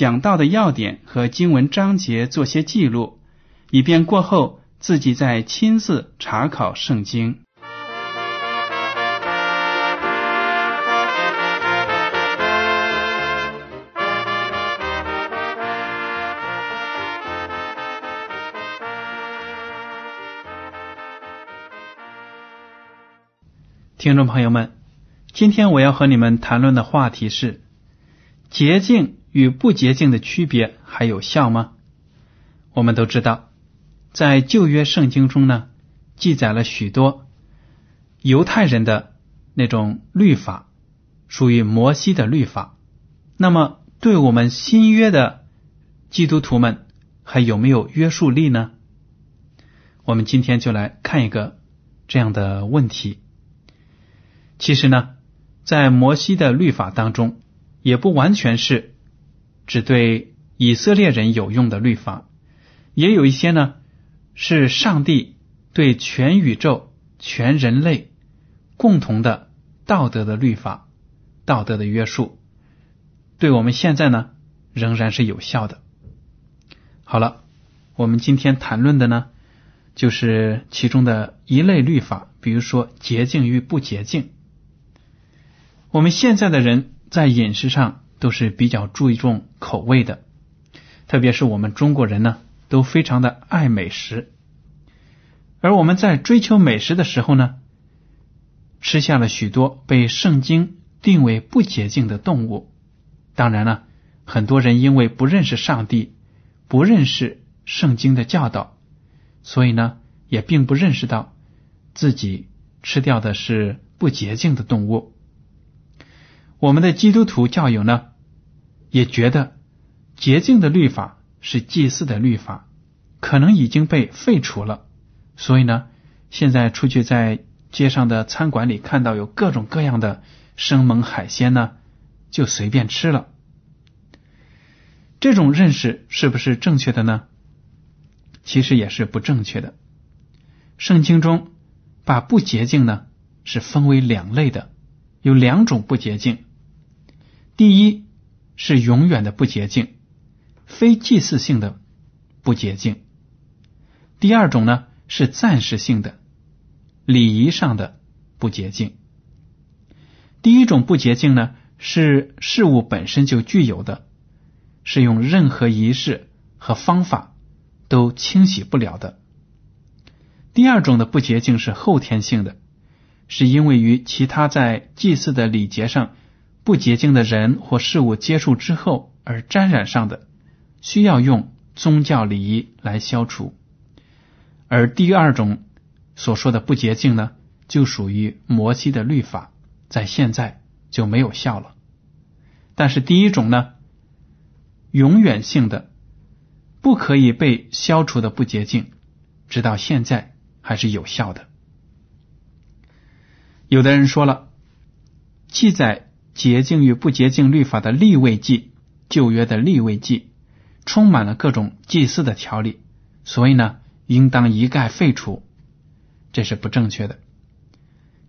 讲到的要点和经文章节做些记录，以便过后自己再亲自查考圣经。听众朋友们，今天我要和你们谈论的话题是洁净与不洁净的区别还有效吗？我们都知道，在旧约圣经中呢，记载了许多犹太人的那种律法，属于摩西的律法。那么，对我们新约的基督徒们还有没有约束力呢？我们今天就来看一个这样的问题。其实呢，在摩西的律法当中，也不完全是只对以色列人有用的律法，也有一些呢是上帝对全宇宙、全人类共同的道德的律法、道德的约束，对我们现在呢仍然是有效的。好了，我们今天谈论的呢，就是其中的一类律法，比如说洁净与不洁净。我们现在的人在饮食上都是比较注重口味的，特别是我们中国人呢，都非常的爱美食。而我们在追求美食的时候呢，吃下了许多被圣经定为不洁净的动物。当然了，很多人因为不认识上帝，不认识圣经的教导，所以呢，也并不认识到自己吃掉的是不洁净的动物。我们的基督徒教友呢，也觉得洁净的律法是祭祀的律法，可能已经被废除了。所以呢，现在出去在街上的餐馆里看到有各种各样的生猛海鲜呢，就随便吃了。这种认识是不是正确的呢？其实也是不正确的。圣经中把不洁净呢是分为两类的，有两种不洁净。第一是永远的不洁净，非祭祀性的不洁净；第二种呢是暂时性的礼仪上的不洁净。第一种不洁净呢是事物本身就具有的，是用任何仪式和方法都清洗不了的；第二种的不洁净是后天性的，是因为与其他在祭祀的礼节上。不洁净的人或事物接触之后而沾染上的，需要用宗教礼仪来消除。而第二种所说的不洁净呢，就属于摩西的律法，在现在就没有效了。但是第一种呢，永远性的不可以被消除的不洁净，直到现在还是有效的。有的人说了，记载。洁净与不洁净律法的立位记，旧约的立位记，充满了各种祭祀的条例，所以呢，应当一概废除。这是不正确的，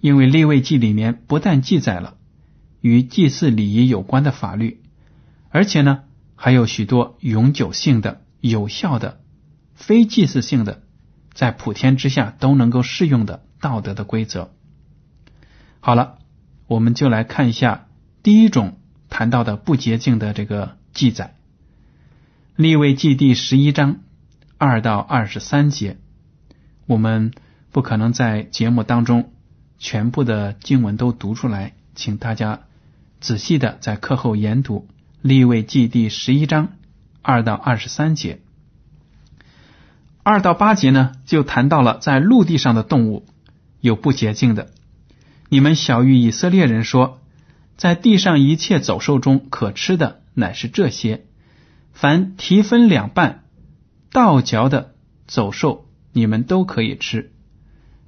因为立位记里面不但记载了与祭祀礼仪有关的法律，而且呢，还有许多永久性的、有效的、非祭祀性的，在普天之下都能够适用的道德的规则。好了，我们就来看一下。第一种谈到的不洁净的这个记载，立位记第十一章二到二十三节，我们不可能在节目当中全部的经文都读出来，请大家仔细的在课后研读立位记第十一章二到二十三节。二到八节呢，就谈到了在陆地上的动物有不洁净的。你们小谕以色列人说，在地上一切走兽中可吃的乃是这些。凡蹄分两半、倒嚼的走兽，你们都可以吃；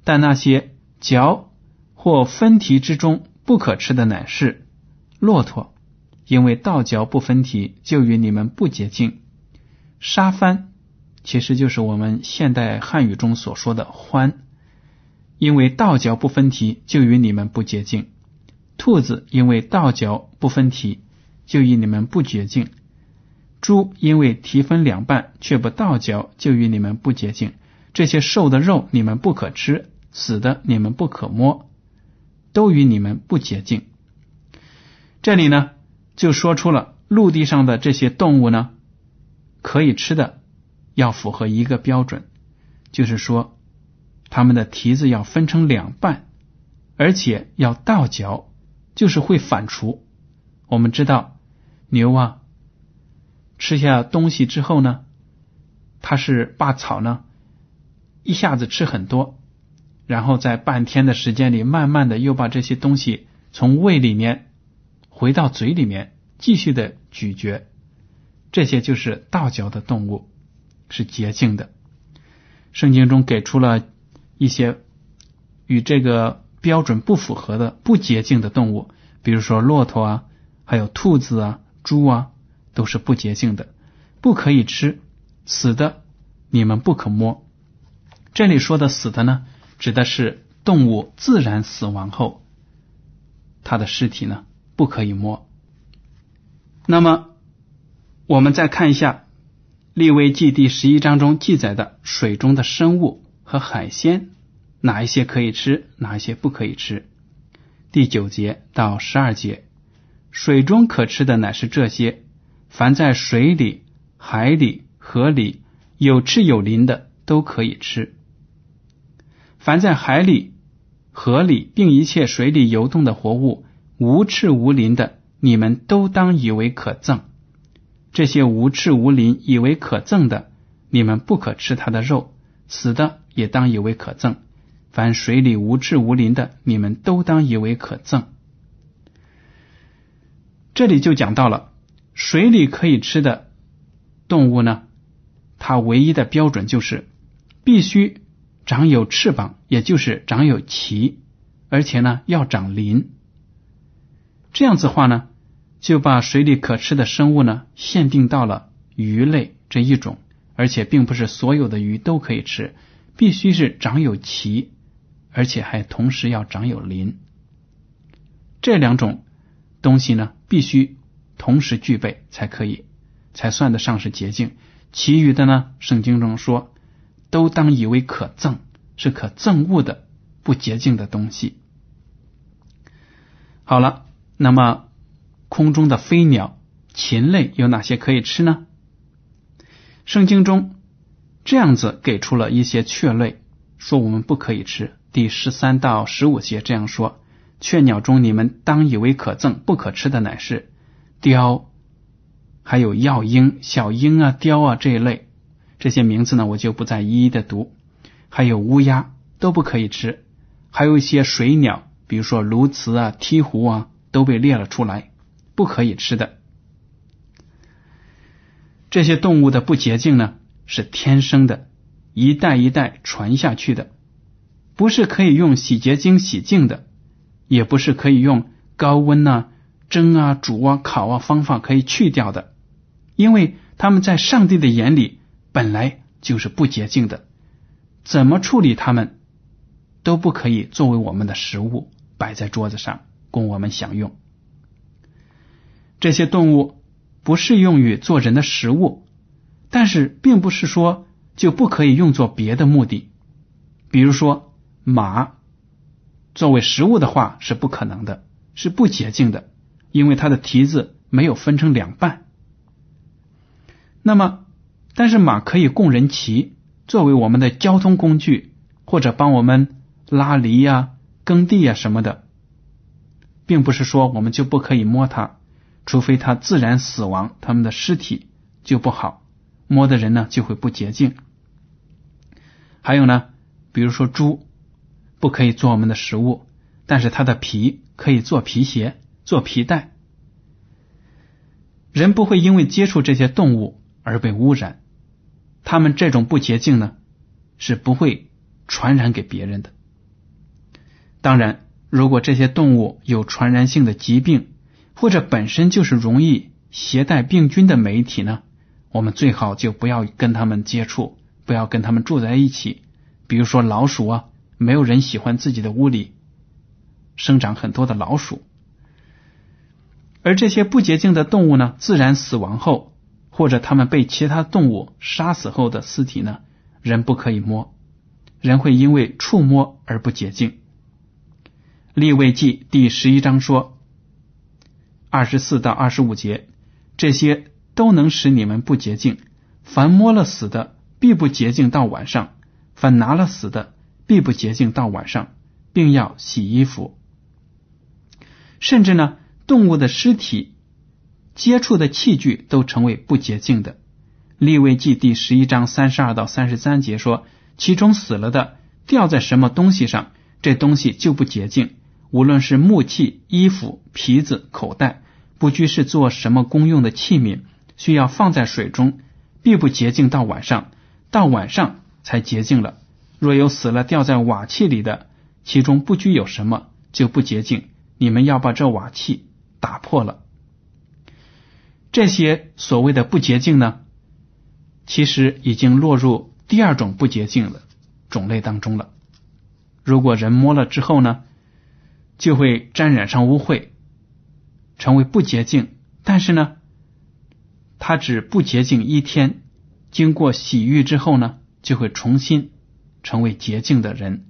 但那些嚼或分蹄之中不可吃的，乃是骆驼，因为倒嚼不分蹄，就与你们不洁净。沙帆其实就是我们现代汉语中所说的欢，因为倒嚼不分蹄，就与你们不洁净。兔子因为倒嚼不分蹄，就与你们不洁净。猪因为蹄分两半却不倒嚼，就与你们不洁净。这些瘦的肉你们不可吃，死的你们不可摸，都与你们不洁净。这里呢，就说出了陆地上的这些动物呢，可以吃的要符合一个标准，就是说它们的蹄子要分成两半，而且要倒嚼，就是会反刍。我们知道牛啊。吃下东西之后呢，它是把草呢一下子吃很多，然后在半天的时间里，慢慢的又把这些东西从胃里面回到嘴里面继续的咀嚼，这些就是倒嚼的动物，是洁净的。圣经中给出了一些与这个标准不符合的不洁净的动物，比如说骆驼啊，还有兔子啊、猪啊。都是不洁净的，不可以吃死的，你们不可摸。这里说的死的呢，指的是动物自然死亡后，它的尸体呢不可以摸。那么，我们再看一下《利未记》第十一章中记载的水中的生物和海鲜，哪一些可以吃，哪一些不可以吃？第九节到十二节，水中可吃的乃是这些。凡在水里、海里、河里有翅有鳞的都可以吃；凡在海里、河里并一切水里游动的活物，无翅无鳞的，你们都当以为可憎。这些无翅无鳞以为可憎的，你们不可吃它的肉；死的也当以为可憎。凡水里无翅无鳞的，你们都当以为可憎。这里就讲到了。水里可以吃的动物呢？它唯一的标准就是必须长有翅膀，也就是长有鳍，而且呢要长鳞。这样子话呢，就把水里可吃的生物呢限定到了鱼类这一种，而且并不是所有的鱼都可以吃，必须是长有鳍，而且还同时要长有鳞。这两种东西呢，必须。同时具备才可以，才算得上是洁净。其余的呢，圣经中说，都当以为可憎，是可憎恶的不洁净的东西。好了，那么空中的飞鸟、禽类有哪些可以吃呢？圣经中这样子给出了一些雀类，说我们不可以吃。第十三到十五节这样说：雀鸟中，你们当以为可憎、不可吃的乃是。雕，还有药鹰、小鹰啊、雕啊这一类，这些名字呢，我就不再一一的读。还有乌鸦都不可以吃，还有一些水鸟，比如说鸬鹚啊、鹈鹕啊，都被列了出来，不可以吃的。这些动物的不洁净呢，是天生的，一代一代传下去的，不是可以用洗洁精洗净的，也不是可以用高温呢。蒸啊、煮啊、烤啊，方法可以去掉的，因为他们在上帝的眼里本来就是不洁净的，怎么处理他们都不可以作为我们的食物摆在桌子上供我们享用。这些动物不适用于做人的食物，但是并不是说就不可以用作别的目的，比如说马作为食物的话是不可能的，是不洁净的。因为它的蹄子没有分成两半，那么，但是马可以供人骑，作为我们的交通工具，或者帮我们拉犁呀、耕地呀什么的，并不是说我们就不可以摸它，除非它自然死亡，它们的尸体就不好摸的人呢就会不洁净。还有呢，比如说猪不可以做我们的食物，但是它的皮可以做皮鞋、做皮带。人不会因为接触这些动物而被污染，他们这种不洁净呢，是不会传染给别人的。当然，如果这些动物有传染性的疾病，或者本身就是容易携带病菌的媒体呢，我们最好就不要跟他们接触，不要跟他们住在一起。比如说老鼠啊，没有人喜欢自己的屋里生长很多的老鼠。而这些不洁净的动物呢，自然死亡后，或者它们被其他动物杀死后的尸体呢，人不可以摸，人会因为触摸而不洁净。立位记第十一章说，二十四到二十五节，这些都能使你们不洁净。凡摸了死的，必不洁净到晚上；凡拿了死的，必不洁净到晚上，并要洗衣服。甚至呢。动物的尸体接触的器具都成为不洁净的。立位记第十一章三十二到三十三节说，其中死了的掉在什么东西上，这东西就不洁净。无论是木器、衣服、皮子、口袋，不拘是做什么公用的器皿，需要放在水中，必不洁净到晚上，到晚上才洁净了。若有死了掉在瓦器里的，其中不拘有什么，就不洁净。你们要把这瓦器。打破了这些所谓的不洁净呢，其实已经落入第二种不洁净的种类当中了。如果人摸了之后呢，就会沾染上污秽，成为不洁净。但是呢，它只不洁净一天，经过洗浴之后呢，就会重新成为洁净的人。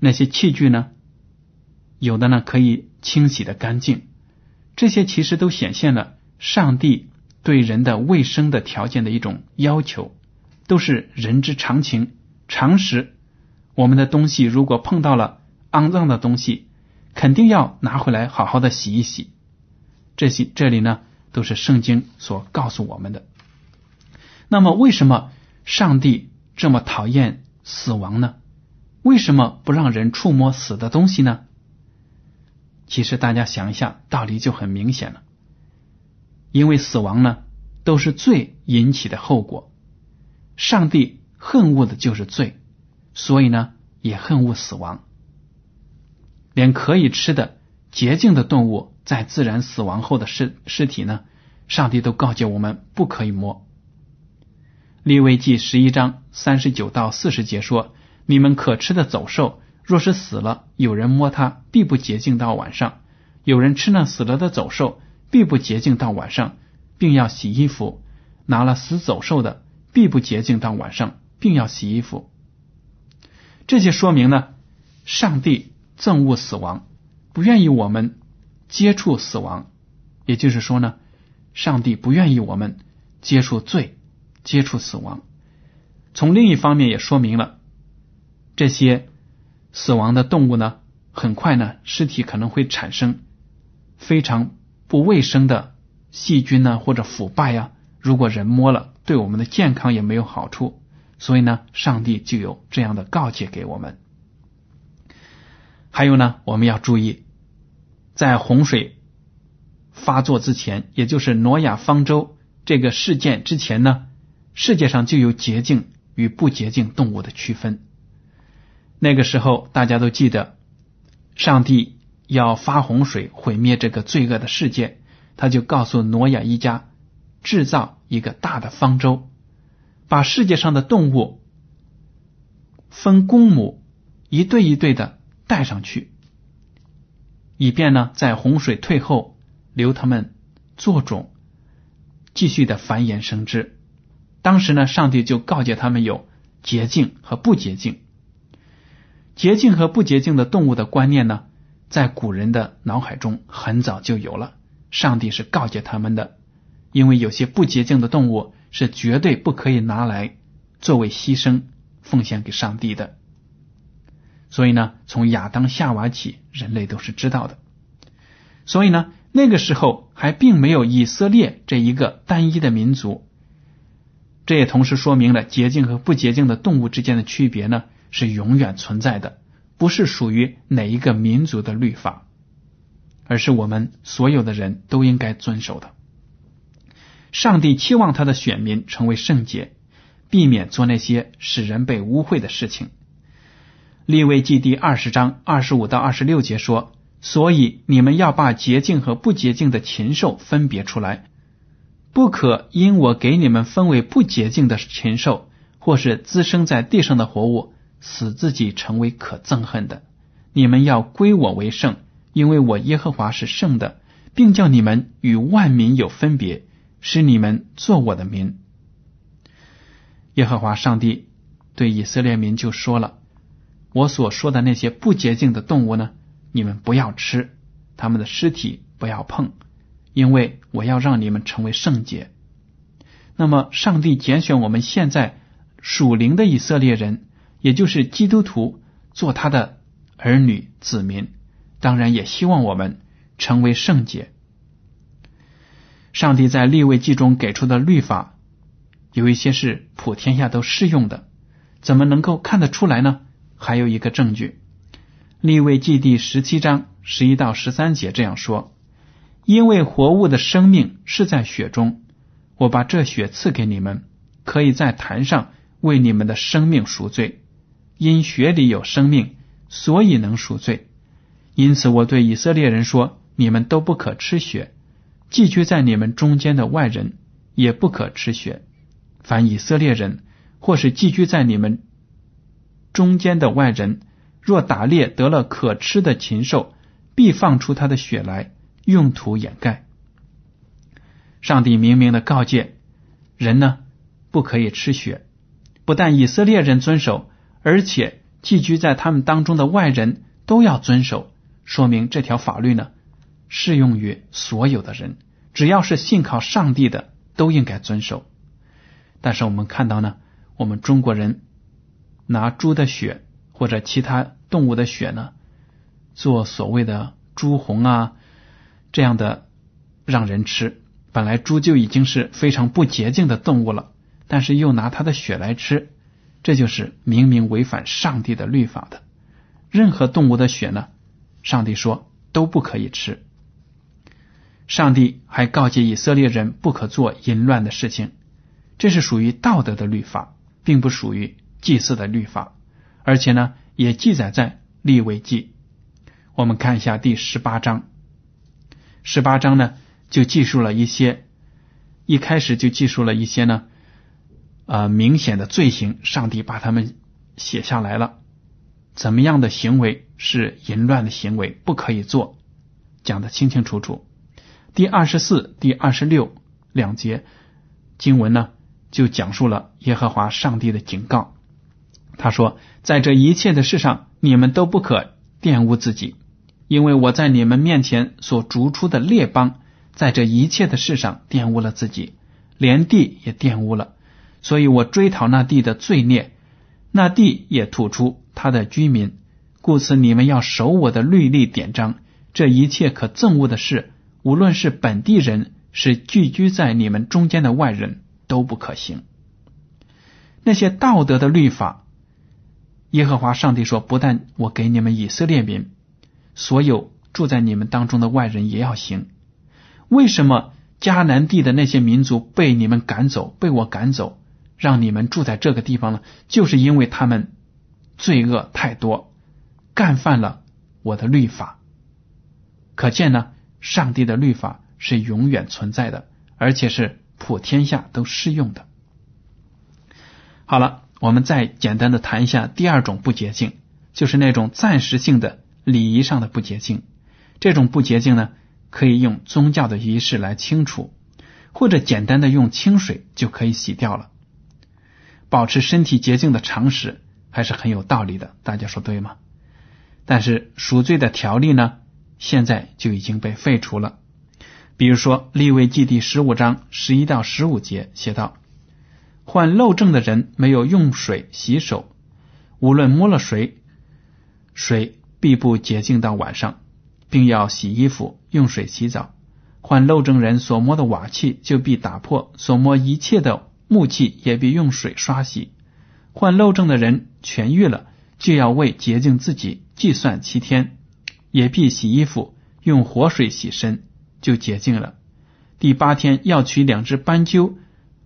那些器具呢，有的呢可以清洗的干净。这些其实都显现了上帝对人的卫生的条件的一种要求，都是人之常情、常识。我们的东西如果碰到了肮脏的东西，肯定要拿回来好好的洗一洗。这些这里呢，都是圣经所告诉我们的。那么，为什么上帝这么讨厌死亡呢？为什么不让人触摸死的东西呢？其实大家想一下，道理就很明显了。因为死亡呢，都是罪引起的后果。上帝恨恶的就是罪，所以呢，也恨恶死亡。连可以吃的洁净的动物，在自然死亡后的尸尸体呢，上帝都告诫我们不可以摸。利未记十一章三十九到四十节说：“你们可吃的走兽。”若是死了，有人摸它，必不洁净到晚上；有人吃那死了的走兽，必不洁净到晚上，并要洗衣服。拿了死走兽的，必不洁净到晚上，并要洗衣服。这些说明呢，上帝憎恶死亡，不愿意我们接触死亡。也就是说呢，上帝不愿意我们接触罪，接触死亡。从另一方面也说明了这些。死亡的动物呢，很快呢，尸体可能会产生非常不卫生的细菌呢，或者腐败呀。如果人摸了，对我们的健康也没有好处。所以呢，上帝就有这样的告诫给我们。还有呢，我们要注意，在洪水发作之前，也就是挪亚方舟这个事件之前呢，世界上就有洁净与不洁净动物的区分。那个时候，大家都记得，上帝要发洪水毁灭这个罪恶的世界，他就告诉挪亚一家制造一个大的方舟，把世界上的动物分公母一对一对的带上去，以便呢在洪水退后留他们做种，继续的繁衍生殖。当时呢，上帝就告诫他们有洁净和不洁净。洁净和不洁净的动物的观念呢，在古人的脑海中很早就有了。上帝是告诫他们的，因为有些不洁净的动物是绝对不可以拿来作为牺牲奉献给上帝的。所以呢，从亚当夏娃起，人类都是知道的。所以呢，那个时候还并没有以色列这一个单一的民族。这也同时说明了洁净和不洁净的动物之间的区别呢，是永远存在的，不是属于哪一个民族的律法，而是我们所有的人都应该遵守的。上帝期望他的选民成为圣洁，避免做那些使人被污秽的事情。立位记第二十章二十五到二十六节说：“所以你们要把洁净和不洁净的禽兽分别出来，不可因我给你们分为不洁净的禽兽，或是滋生在地上的活物，使自己成为可憎恨的。你们要归我为圣，因为我耶和华是圣的，并叫你们与万民有分别，使你们做我的民。”耶和华上帝对以色列民就说了。我所说的那些不洁净的动物呢，你们不要吃，他们的尸体不要碰，因为我要让你们成为圣洁。那么，上帝拣选我们现在属灵的以色列人，也就是基督徒，做他的儿女子民，当然也希望我们成为圣洁。上帝在立位记中给出的律法，有一些是普天下都适用的，怎么能够看得出来呢？还有一个证据，《立位记》第十七章十一到十三节这样说：“因为活物的生命是在血中，我把这血赐给你们，可以在坛上为你们的生命赎罪。因血里有生命，所以能赎罪。因此，我对以色列人说：你们都不可吃血，寄居在你们中间的外人也不可吃血。凡以色列人或是寄居在你们。”中间的外人若打猎得了可吃的禽兽，必放出他的血来，用途掩盖。上帝明明的告诫人呢，不可以吃血。不但以色列人遵守，而且寄居在他们当中的外人都要遵守，说明这条法律呢适用于所有的人，只要是信靠上帝的都应该遵守。但是我们看到呢，我们中国人。拿猪的血或者其他动物的血呢，做所谓的猪红啊，这样的让人吃。本来猪就已经是非常不洁净的动物了，但是又拿它的血来吃，这就是明明违反上帝的律法的。任何动物的血呢，上帝说都不可以吃。上帝还告诫以色列人不可做淫乱的事情，这是属于道德的律法，并不属于。祭祀的律法，而且呢，也记载在立位记。我们看一下第十八章，十八章呢就记述了一些，一开始就记述了一些呢，呃，明显的罪行，上帝把他们写下来了。怎么样的行为是淫乱的行为，不可以做，讲的清清楚楚。第二十四、第二十六两节经文呢，就讲述了耶和华上帝的警告。他说：“在这一切的事上，你们都不可玷污自己，因为我在你们面前所逐出的列邦，在这一切的事上玷污了自己，连地也玷污了。所以我追讨那地的罪孽，那地也吐出他的居民。故此，你们要守我的律例典章。这一切可憎恶的事，无论是本地人，是聚居在你们中间的外人，都不可行。那些道德的律法。”耶和华上帝说：“不但我给你们以色列民，所有住在你们当中的外人也要行。为什么迦南地的那些民族被你们赶走，被我赶走，让你们住在这个地方呢？就是因为他们罪恶太多，干犯了我的律法。可见呢，上帝的律法是永远存在的，而且是普天下都适用的。好了。”我们再简单的谈一下第二种不洁净，就是那种暂时性的礼仪上的不洁净。这种不洁净呢，可以用宗教的仪式来清除，或者简单的用清水就可以洗掉了。保持身体洁净的常识还是很有道理的，大家说对吗？但是赎罪的条例呢，现在就已经被废除了。比如说《立位记》第十五章十一到十五节写道：“患漏症的人没有用水洗手，无论摸了谁，水必不洁净到晚上，并要洗衣服，用水洗澡。患漏症人所摸的瓦器就必打破，所摸一切的木器也必用水刷洗。患漏症的人痊愈了，就要为洁净自己计算七天，也必洗衣服，用活水洗身，就洁净了。第八天要取两只斑鸠，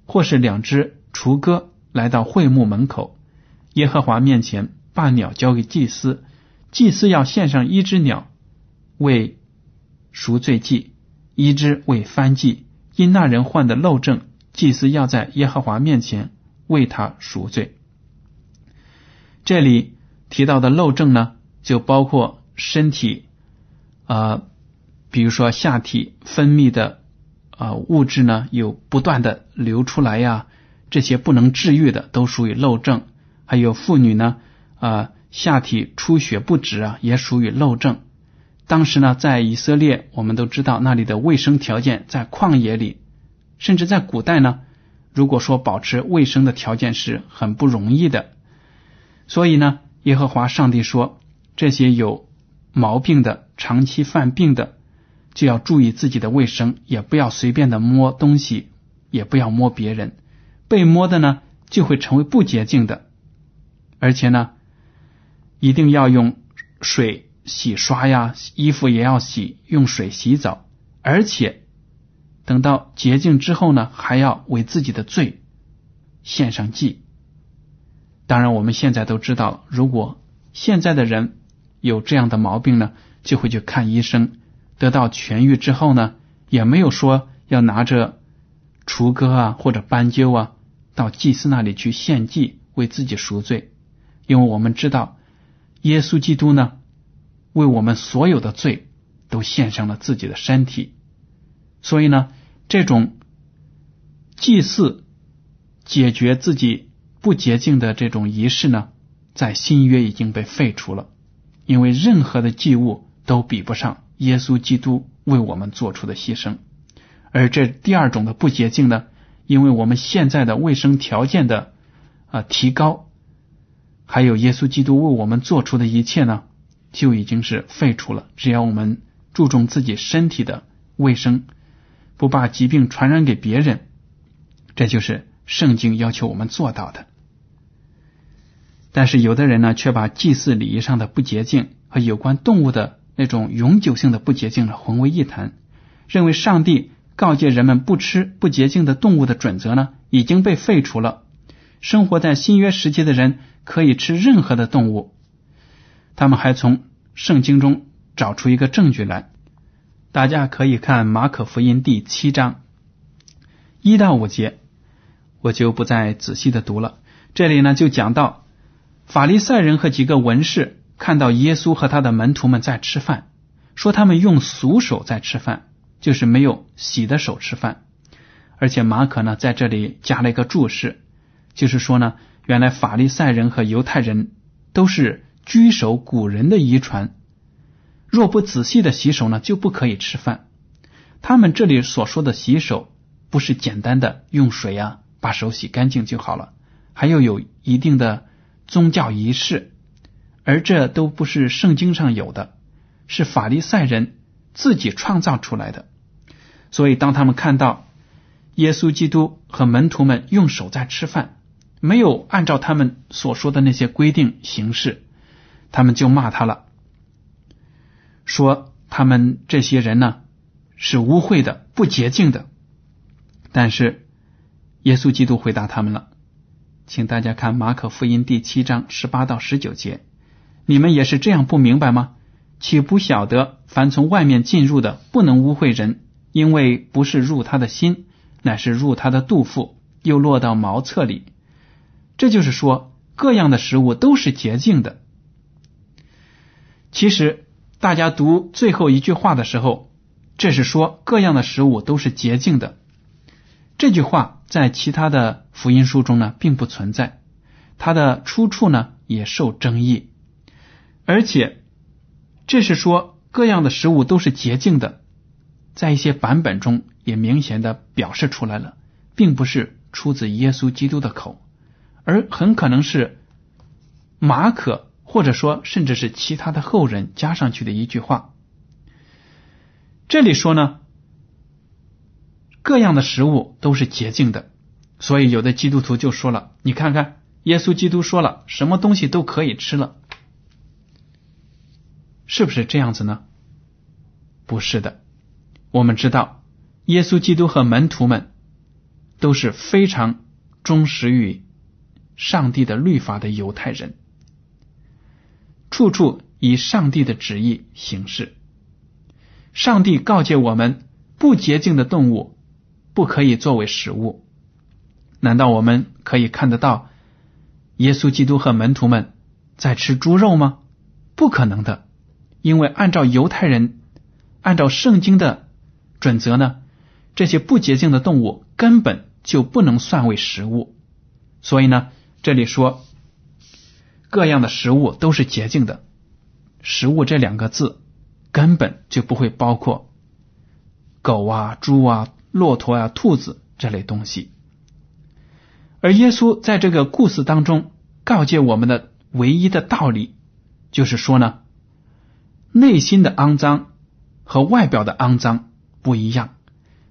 或是两只雏鸽，来到会幕门口，耶和华面前，把鸟交给祭司，祭司要献上一只鸟为赎罪祭。一只为翻祭，因那人患的漏症，祭司要在耶和华面前为他赎罪。这里提到的漏症呢，就包括身体啊，比如说下体分泌的啊物质呢，有不断的流出来呀，这些不能治愈的都属于漏症。还有妇女呢啊，下体出血不止啊，也属于漏症。当时呢，在以色列，我们都知道那里的卫生条件在旷野里，甚至在古代呢，如果说保持卫生的条件是很不容易的。所以呢，耶和华上帝说，这些有毛病的、长期犯病的，就要注意自己的卫生，也不要随便的摸东西，也不要摸别人。被摸的呢，就会成为不洁净的，而且呢，一定要用水。洗刷呀，衣服也要洗，用水洗澡，而且等到洁净之后呢，还要为自己的罪献上祭。当然，我们现在都知道，如果现在的人有这样的毛病呢，就会去看医生，得到痊愈之后呢，也没有说要拿着雏鸽啊或者斑鸠啊到祭司那里去献祭为自己赎罪，因为我们知道耶稣基督呢。为我们所有的罪都献上了自己的身体，所以呢，这种祭祀解决自己不洁净的这种仪式呢，在新约已经被废除了，因为任何的祭物都比不上耶稣基督为我们做出的牺牲。而这第二种的不洁净呢，因为我们现在的卫生条件的啊提高，还有耶稣基督为我们做出的一切呢。就已经是废除了。只要我们注重自己身体的卫生，不把疾病传染给别人，这就是圣经要求我们做到的。但是有的人呢，却把祭祀礼仪上的不洁净和有关动物的那种永久性的不洁净呢混为一谈，认为上帝告诫人们不吃不洁净的动物的准则呢已经被废除了。生活在新约时期的人可以吃任何的动物。他们还从圣经中找出一个证据来，大家可以看马可福音第七章一到五节，我就不再仔细的读了。这里呢就讲到法利赛人和几个文士看到耶稣和他的门徒们在吃饭，说他们用俗手在吃饭，就是没有洗的手吃饭。而且马可呢在这里加了一个注释，就是说呢，原来法利赛人和犹太人都是。居守古人的遗传，若不仔细的洗手呢，就不可以吃饭。他们这里所说的洗手，不是简单的用水啊把手洗干净就好了，还要有一定的宗教仪式，而这都不是圣经上有的，是法利赛人自己创造出来的。所以，当他们看到耶稣基督和门徒们用手在吃饭，没有按照他们所说的那些规定行事。他们就骂他了，说他们这些人呢是污秽的、不洁净的。但是耶稣基督回答他们了，请大家看马可福音第七章十八到十九节：你们也是这样不明白吗？岂不晓得凡从外面进入的不能污秽人，因为不是入他的心，乃是入他的肚腹，又落到茅厕里。这就是说，各样的食物都是洁净的。其实，大家读最后一句话的时候，这是说各样的食物都是洁净的。这句话在其他的福音书中呢，并不存在，它的出处呢也受争议。而且，这是说各样的食物都是洁净的，在一些版本中也明显的表示出来了，并不是出自耶稣基督的口，而很可能是马可或者说甚至是其他的后人加上去的一句话。这里说呢，各样的食物都是洁净的，所以有的基督徒就说了：“你看看，耶稣基督说了，什么东西都可以吃了，是不是这样子呢？”不是的，我们知道，耶稣基督和门徒们都是非常忠实于上帝的律法的犹太人，处处以上帝的旨意行事。上帝告诫我们，不洁净的动物不可以作为食物。难道我们可以看得到耶稣基督和门徒们在吃猪肉吗？不可能的，因为按照犹太人、按照圣经的准则呢，这些不洁净的动物根本就不能算为食物。所以呢，这里说各样的食物都是洁净的。食物这两个字。根本就不会包括狗啊、猪啊、骆驼啊、兔子这类东西。而耶稣在这个故事当中告诫我们的唯一的道理，就是说呢，内心的肮脏和外表的肮脏不一样。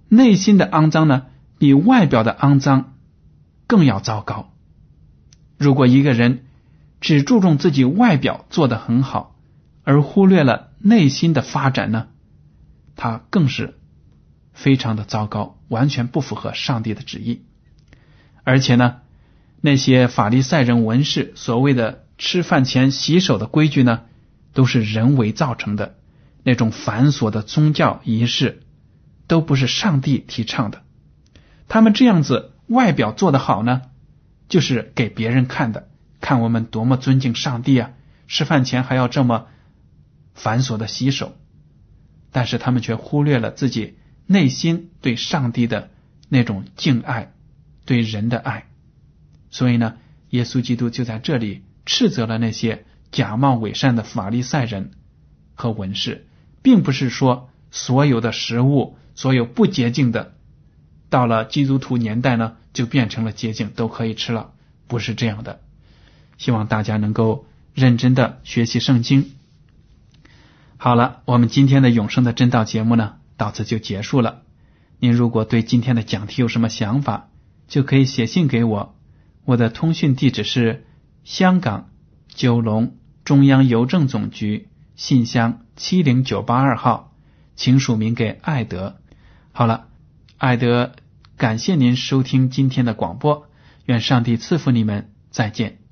内心的肮脏呢，比外表的肮脏更要糟糕。如果一个人只注重自己外表做得很好，而忽略了。内心的发展呢，他更是非常的糟糕，完全不符合上帝的旨意。而且呢，那些法利赛人文士所谓的吃饭前洗手的规矩呢，都是人为造成的，那种繁琐的宗教仪式都不是上帝提倡的。他们这样子外表做得好呢，就是给别人看的，看我们多么尊敬上帝啊！吃饭前还要这么。繁琐的洗手，但是他们却忽略了自己内心对上帝的那种敬爱，对人的爱。所以呢，耶稣基督就在这里斥责了那些假冒伪善的法利赛人和文士，并不是说所有的食物、所有不洁净的，到了基督徒年代呢，就变成了洁净，都可以吃了，不是这样的。希望大家能够认真的学习圣经。好了，我们今天的永生的真道节目呢，到此就结束了。您如果对今天的讲题有什么想法，就可以写信给我。我的通讯地址是香港九龙中央邮政总局信箱七零九八二号，请署名给艾德。好了，艾德，感谢您收听今天的广播，愿上帝赐福你们，再见。